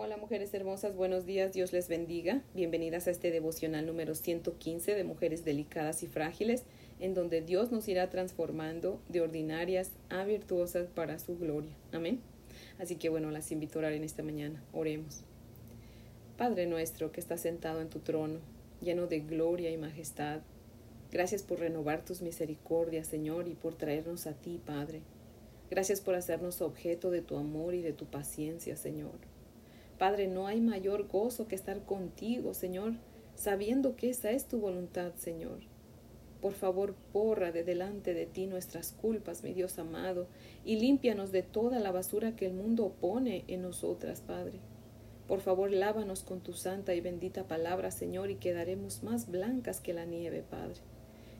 Hola mujeres hermosas, buenos días, Dios les bendiga. Bienvenidas a este devocional número 115 de Mujeres Delicadas y Frágiles, en donde Dios nos irá transformando de ordinarias a virtuosas para su gloria. Amén. Así que bueno, las invito a orar en esta mañana. Oremos. Padre nuestro que estás sentado en tu trono, lleno de gloria y majestad, gracias por renovar tus misericordias, Señor, y por traernos a ti, Padre. Gracias por hacernos objeto de tu amor y de tu paciencia, Señor. Padre, no hay mayor gozo que estar contigo, Señor, sabiendo que esa es tu voluntad, Señor. Por favor, borra de delante de ti nuestras culpas, mi Dios amado, y límpianos de toda la basura que el mundo pone en nosotras, Padre. Por favor, lávanos con tu santa y bendita palabra, Señor, y quedaremos más blancas que la nieve, Padre.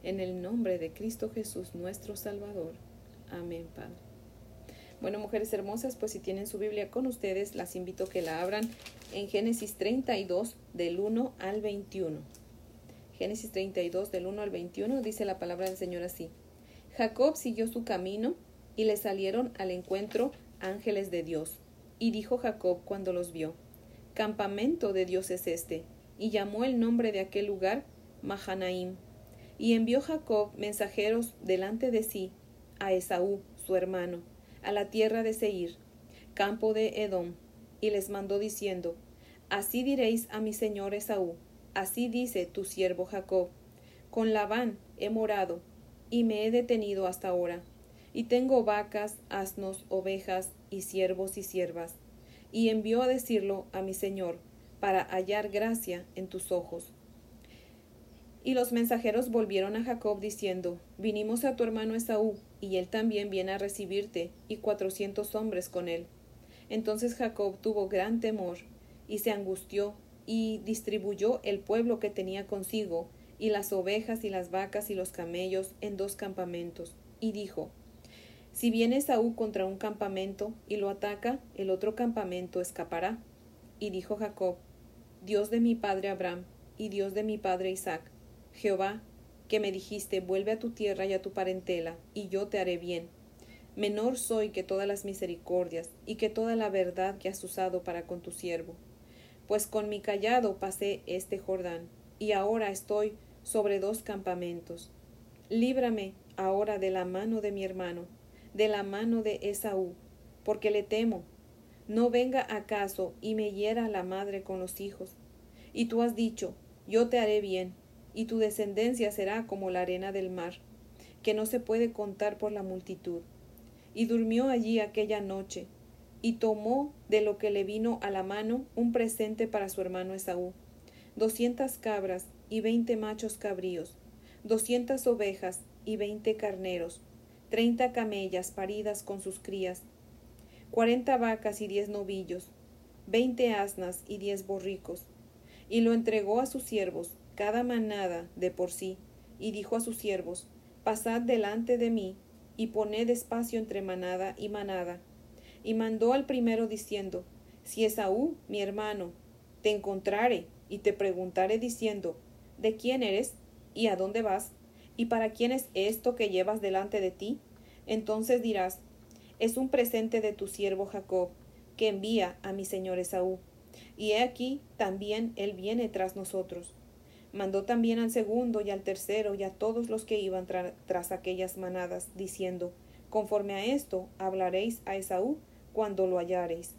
En el nombre de Cristo Jesús, nuestro Salvador. Amén, Padre. Bueno, mujeres hermosas, pues si tienen su Biblia con ustedes, las invito a que la abran en Génesis 32 del 1 al 21. Génesis 32 del 1 al 21 dice la palabra del Señor así. Jacob siguió su camino y le salieron al encuentro ángeles de Dios. Y dijo Jacob cuando los vio, Campamento de Dios es este, y llamó el nombre de aquel lugar Mahanaim. Y envió Jacob mensajeros delante de sí a Esaú, su hermano, a la tierra de Seir, campo de Edom, y les mandó diciendo, Así diréis a mi señor Esaú, así dice tu siervo Jacob, con Labán he morado, y me he detenido hasta ahora, y tengo vacas, asnos, ovejas, y siervos y siervas, y envió a decirlo a mi señor, para hallar gracia en tus ojos. Y los mensajeros volvieron a Jacob diciendo, Vinimos a tu hermano Esaú, y él también viene a recibirte, y cuatrocientos hombres con él. Entonces Jacob tuvo gran temor, y se angustió, y distribuyó el pueblo que tenía consigo, y las ovejas y las vacas y los camellos en dos campamentos, y dijo, Si viene Esaú contra un campamento y lo ataca, el otro campamento escapará. Y dijo Jacob, Dios de mi padre Abraham, y Dios de mi padre Isaac, Jehová, que me dijiste, vuelve a tu tierra y a tu parentela, y yo te haré bien. Menor soy que todas las misericordias y que toda la verdad que has usado para con tu siervo. Pues con mi callado pasé este Jordán, y ahora estoy sobre dos campamentos. Líbrame ahora de la mano de mi hermano, de la mano de Esaú, porque le temo. No venga acaso y me hiera la madre con los hijos. Y tú has dicho, yo te haré bien, y tu descendencia será como la arena del mar, que no se puede contar por la multitud. Y durmió allí aquella noche, y tomó de lo que le vino a la mano un presente para su hermano Esaú, doscientas cabras y veinte machos cabríos, doscientas ovejas y veinte carneros, treinta camellas paridas con sus crías, cuarenta vacas y diez novillos, veinte asnas y diez borricos, y lo entregó a sus siervos, cada manada de por sí, y dijo a sus siervos, Pasad delante de mí, y poned espacio entre manada y manada. Y mandó al primero diciendo, Si Esaú, mi hermano, te encontrare y te preguntare diciendo, ¿de quién eres? ¿Y a dónde vas? ¿Y para quién es esto que llevas delante de ti? Entonces dirás, es un presente de tu siervo Jacob, que envía a mi señor Esaú. Y he aquí también él viene tras nosotros. Mandó también al segundo y al tercero y a todos los que iban tras aquellas manadas, diciendo, Conforme a esto hablaréis a Esaú cuando lo hallareis.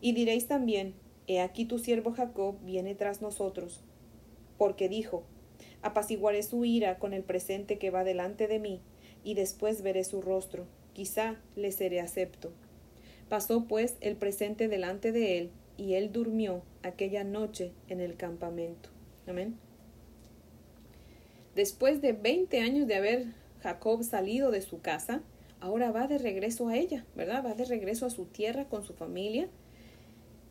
Y diréis también, He aquí tu siervo Jacob viene tras nosotros, porque dijo, Apaciguaré su ira con el presente que va delante de mí, y después veré su rostro, quizá le seré acepto. Pasó pues el presente delante de él, y él durmió aquella noche en el campamento. Amén. Después de 20 años de haber Jacob salido de su casa, ahora va de regreso a ella, ¿verdad? Va de regreso a su tierra con su familia.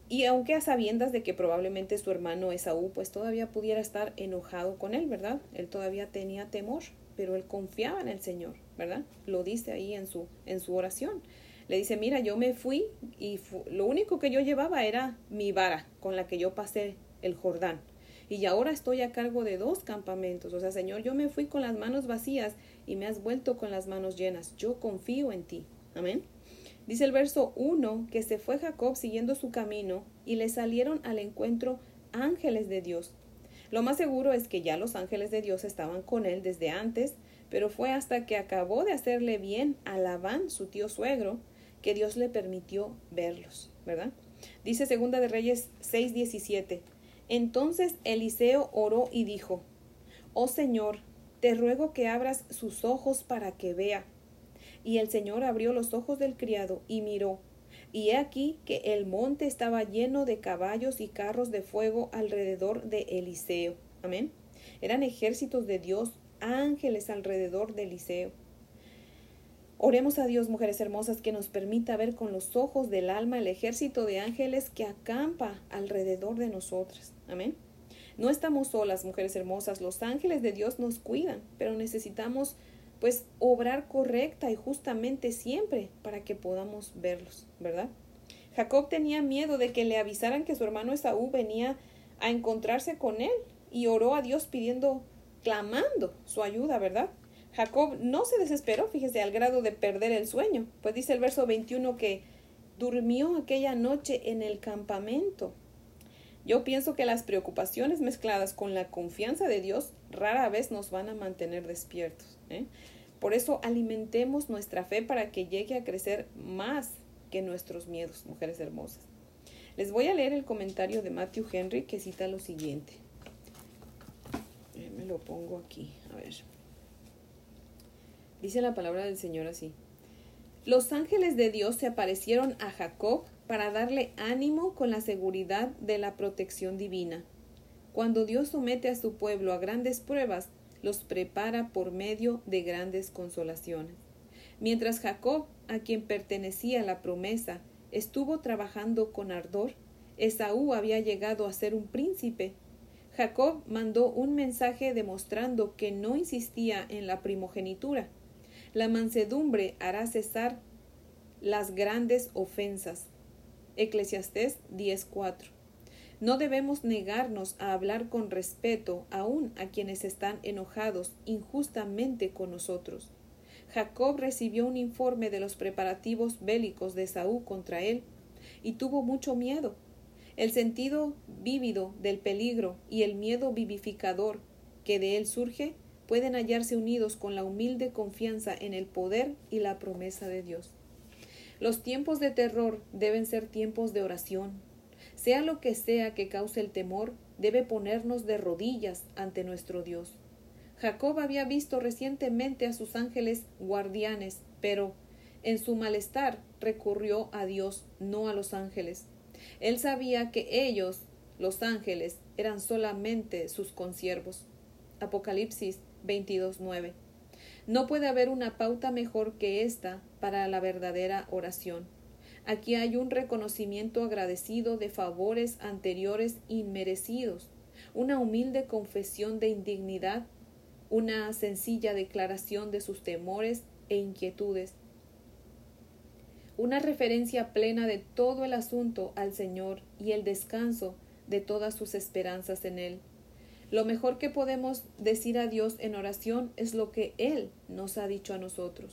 Y aunque a sabiendas de que probablemente su hermano Esaú pues todavía pudiera estar enojado con él, ¿verdad? Él todavía tenía temor, pero él confiaba en el Señor, ¿verdad? Lo dice ahí en su, en su oración. Le dice, mira, yo me fui y lo único que yo llevaba era mi vara con la que yo pasé el Jordán y ahora estoy a cargo de dos campamentos. O sea, Señor, yo me fui con las manos vacías y me has vuelto con las manos llenas. Yo confío en ti. Amén. Dice el verso 1 que se fue Jacob siguiendo su camino y le salieron al encuentro ángeles de Dios. Lo más seguro es que ya los ángeles de Dios estaban con él desde antes, pero fue hasta que acabó de hacerle bien a Labán, su tío suegro, que Dios le permitió verlos, ¿verdad? Dice Segunda de Reyes 6:17. Entonces Eliseo oró y dijo, Oh Señor, te ruego que abras sus ojos para que vea. Y el Señor abrió los ojos del criado y miró, y he aquí que el monte estaba lleno de caballos y carros de fuego alrededor de Eliseo. Amén. Eran ejércitos de Dios, ángeles alrededor de Eliseo. Oremos a Dios, mujeres hermosas, que nos permita ver con los ojos del alma el ejército de ángeles que acampa alrededor de nosotras. Amén. No estamos solas, mujeres hermosas. Los ángeles de Dios nos cuidan, pero necesitamos pues obrar correcta y justamente siempre para que podamos verlos, ¿verdad? Jacob tenía miedo de que le avisaran que su hermano Esaú venía a encontrarse con él y oró a Dios pidiendo, clamando su ayuda, ¿verdad? Jacob no se desesperó, fíjese, al grado de perder el sueño, pues dice el verso 21 que durmió aquella noche en el campamento. Yo pienso que las preocupaciones mezcladas con la confianza de Dios rara vez nos van a mantener despiertos. ¿eh? Por eso alimentemos nuestra fe para que llegue a crecer más que nuestros miedos, mujeres hermosas. Les voy a leer el comentario de Matthew Henry que cita lo siguiente. Me lo pongo aquí, a ver. Dice la palabra del Señor así. Los ángeles de Dios se aparecieron a Jacob para darle ánimo con la seguridad de la protección divina. Cuando Dios somete a su pueblo a grandes pruebas, los prepara por medio de grandes consolaciones. Mientras Jacob, a quien pertenecía la promesa, estuvo trabajando con ardor, Esaú había llegado a ser un príncipe. Jacob mandó un mensaje demostrando que no insistía en la primogenitura, la mansedumbre hará cesar las grandes ofensas. Eclesiastés 10:4. No debemos negarnos a hablar con respeto aún a quienes están enojados injustamente con nosotros. Jacob recibió un informe de los preparativos bélicos de Saúl contra él y tuvo mucho miedo. El sentido vívido del peligro y el miedo vivificador que de él surge pueden hallarse unidos con la humilde confianza en el poder y la promesa de Dios. Los tiempos de terror deben ser tiempos de oración. Sea lo que sea que cause el temor, debe ponernos de rodillas ante nuestro Dios. Jacob había visto recientemente a sus ángeles guardianes, pero en su malestar recurrió a Dios, no a los ángeles. Él sabía que ellos, los ángeles, eran solamente sus consiervos. Apocalipsis 22.9. No puede haber una pauta mejor que esta para la verdadera oración. Aquí hay un reconocimiento agradecido de favores anteriores inmerecidos, una humilde confesión de indignidad, una sencilla declaración de sus temores e inquietudes, una referencia plena de todo el asunto al Señor y el descanso de todas sus esperanzas en Él. Lo mejor que podemos decir a Dios en oración es lo que Él nos ha dicho a nosotros.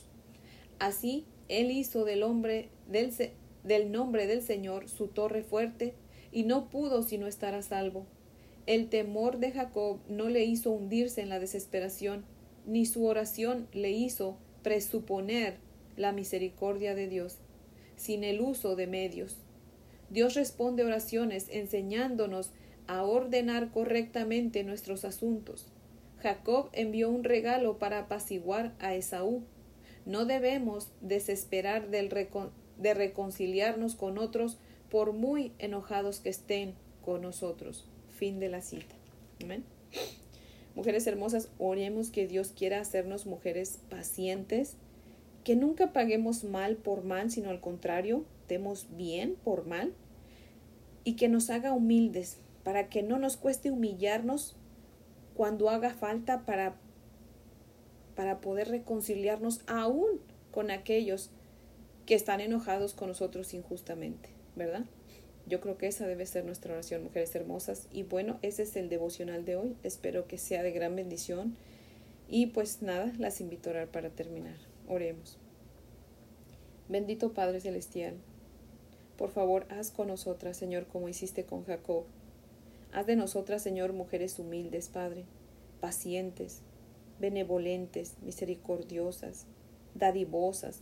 Así, Él hizo del, hombre, del, nombre del Señor su torre fuerte y no pudo sino estar a salvo. El temor de Jacob no le hizo hundirse en la desesperación, ni su oración le hizo presuponer la misericordia de Dios, sin el uso de medios. Dios responde oraciones enseñándonos a ordenar correctamente nuestros asuntos. Jacob envió un regalo para apaciguar a Esaú. No debemos desesperar de reconciliarnos con otros por muy enojados que estén con nosotros. Fin de la cita. Mujeres hermosas, oremos que Dios quiera hacernos mujeres pacientes, que nunca paguemos mal por mal, sino al contrario, demos bien por mal, y que nos haga humildes, para que no nos cueste humillarnos cuando haga falta para, para poder reconciliarnos aún con aquellos que están enojados con nosotros injustamente, ¿verdad? Yo creo que esa debe ser nuestra oración, mujeres hermosas. Y bueno, ese es el devocional de hoy. Espero que sea de gran bendición. Y pues nada, las invito a orar para terminar. Oremos. Bendito Padre Celestial, por favor, haz con nosotras, Señor, como hiciste con Jacob. Haz de nosotras, Señor, mujeres humildes, Padre, pacientes, benevolentes, misericordiosas, dadivosas,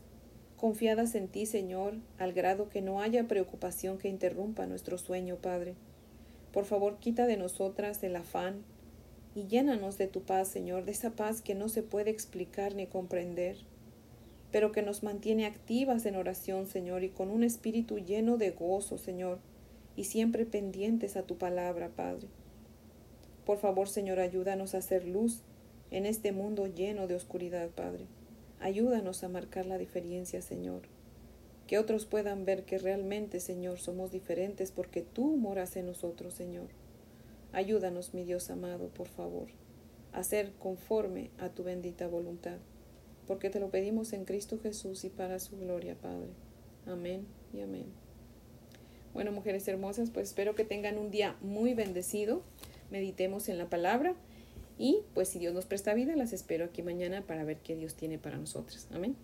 confiadas en ti, Señor, al grado que no haya preocupación que interrumpa nuestro sueño, Padre. Por favor, quita de nosotras el afán y llénanos de tu paz, Señor, de esa paz que no se puede explicar ni comprender, pero que nos mantiene activas en oración, Señor, y con un espíritu lleno de gozo, Señor, y siempre pendientes a tu palabra, Padre. Por favor, Señor, ayúdanos a hacer luz en este mundo lleno de oscuridad, Padre. Ayúdanos a marcar la diferencia, Señor. Que otros puedan ver que realmente, Señor, somos diferentes porque tú moras en nosotros, Señor. Ayúdanos, mi Dios amado, por favor, a ser conforme a tu bendita voluntad, porque te lo pedimos en Cristo Jesús y para su gloria, Padre. Amén y amén. Bueno, mujeres hermosas, pues espero que tengan un día muy bendecido. Meditemos en la palabra y pues si Dios nos presta vida, las espero aquí mañana para ver qué Dios tiene para nosotras. Amén.